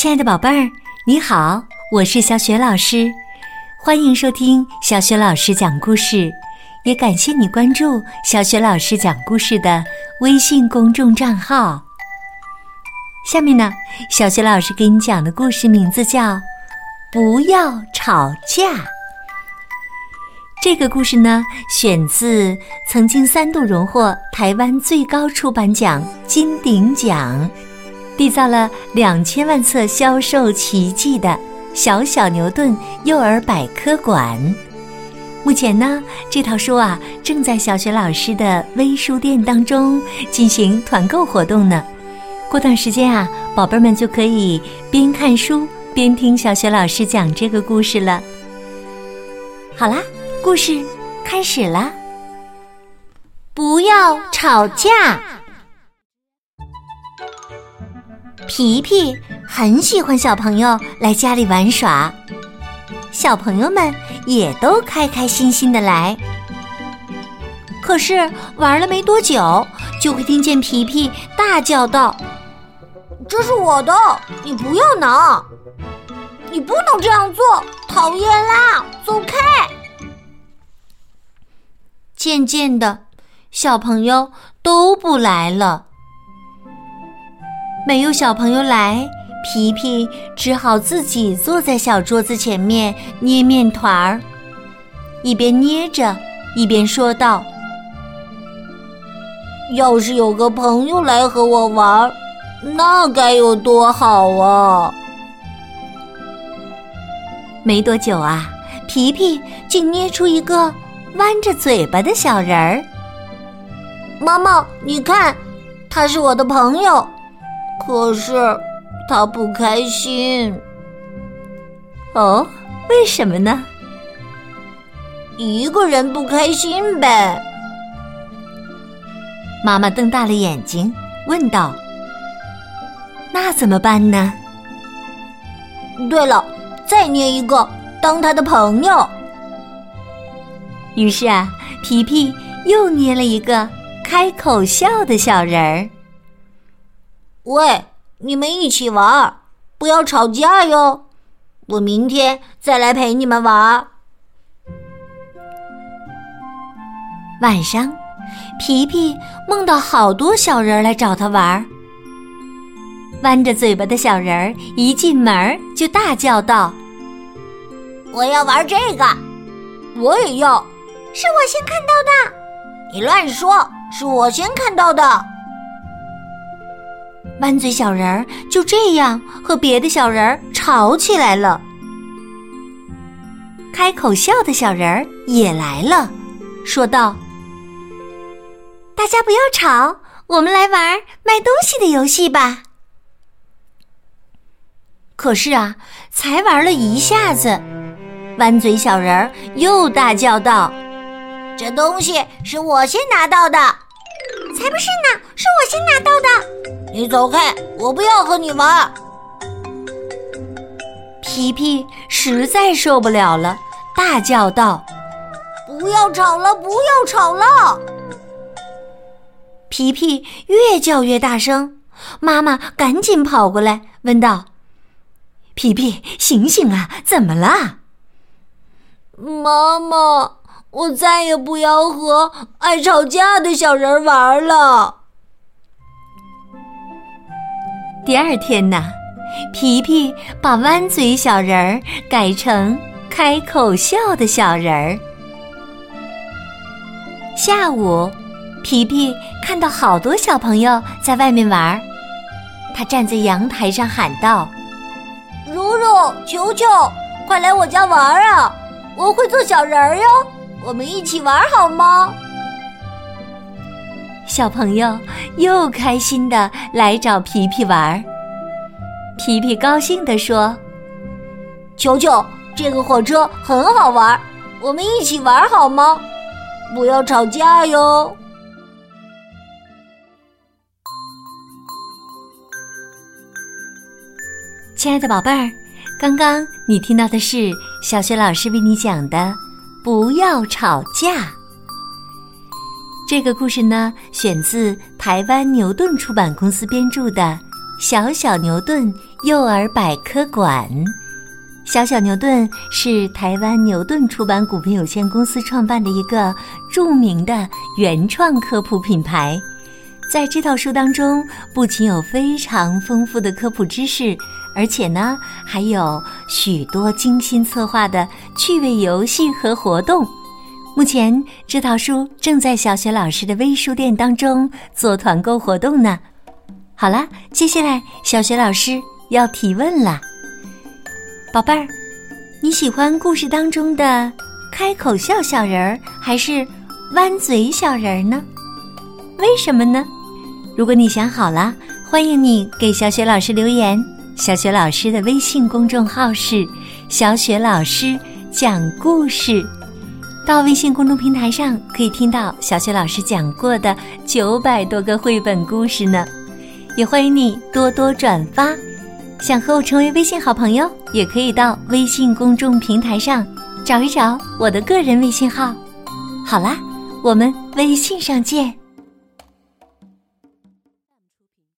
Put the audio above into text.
亲爱的宝贝儿，你好，我是小雪老师，欢迎收听小雪老师讲故事，也感谢你关注小雪老师讲故事的微信公众账号。下面呢，小雪老师给你讲的故事名字叫《不要吵架》。这个故事呢，选自曾经三度荣获台湾最高出版奖金鼎奖。缔造了两千万册销售奇迹的小小牛顿幼儿百科馆，目前呢，这套书啊正在小学老师的微书店当中进行团购活动呢。过段时间啊，宝贝们就可以边看书边听小学老师讲这个故事了。好啦，故事开始了，不要吵架。皮皮很喜欢小朋友来家里玩耍，小朋友们也都开开心心的来。可是玩了没多久，就会听见皮皮大叫道：“这是我的，你不要拿！你不能这样做，讨厌啦！走开！”渐渐的，小朋友都不来了。没有小朋友来，皮皮只好自己坐在小桌子前面捏面团儿，一边捏着一边说道：“要是有个朋友来和我玩，那该有多好啊！”没多久啊，皮皮竟捏出一个弯着嘴巴的小人儿。妈妈，你看，他是我的朋友。可是他不开心。哦，为什么呢？一个人不开心呗。妈妈瞪大了眼睛问道：“那怎么办呢？”对了，再捏一个当他的朋友。于是啊，皮皮又捏了一个开口笑的小人儿。喂，你们一起玩，不要吵架哟！我明天再来陪你们玩。晚上，皮皮梦到好多小人来找他玩。弯着嘴巴的小人一进门就大叫道：“我要玩这个，我也要，是我先看到的。你乱说，是我先看到的。”弯嘴小人儿就这样和别的小人儿吵起来了。开口笑的小人儿也来了，说道：“大家不要吵，我们来玩卖东西的游戏吧。”可是啊，才玩了一下子，弯嘴小人儿又大叫道：“这东西是我先拿到的！”才不是呢，是我先拿到的。你走开！我不要和你玩。皮皮实在受不了了，大叫道：“不要吵了！不要吵了！”皮皮越叫越大声，妈妈赶紧跑过来问道：“皮皮，醒醒啊，怎么了？”妈妈，我再也不要和爱吵架的小人玩了。第二天呢，皮皮把弯嘴小人儿改成开口笑的小人儿。下午，皮皮看到好多小朋友在外面玩，他站在阳台上喊道：“如如、球球，快来我家玩啊！我会做小人儿哟，我们一起玩好吗？”小朋友又开心的来找皮皮玩皮皮高兴地说：“球球，这个火车很好玩，我们一起玩好吗？不要吵架哟。”亲爱的宝贝儿，刚刚你听到的是小学老师为你讲的“不要吵架”。这个故事呢，选自台湾牛顿出版公司编著的《小小牛顿幼儿百科馆。小小牛顿是台湾牛顿出版股份有限公司创办的一个著名的原创科普品牌。在这套书当中，不仅有非常丰富的科普知识，而且呢，还有许多精心策划的趣味游戏和活动。目前，这套书正在小雪老师的微书店当中做团购活动呢。好啦，接下来小雪老师要提问了，宝贝儿，你喜欢故事当中的开口笑小人儿还是弯嘴小人儿呢？为什么呢？如果你想好了，欢迎你给小雪老师留言。小雪老师的微信公众号是“小雪老师讲故事”。到微信公众平台上可以听到小雪老师讲过的九百多个绘本故事呢。也欢迎你多多转发，想和我成为微信好朋友，也可以到微信公众平台上找一找我的个人微信号。好啦，我们微信上见。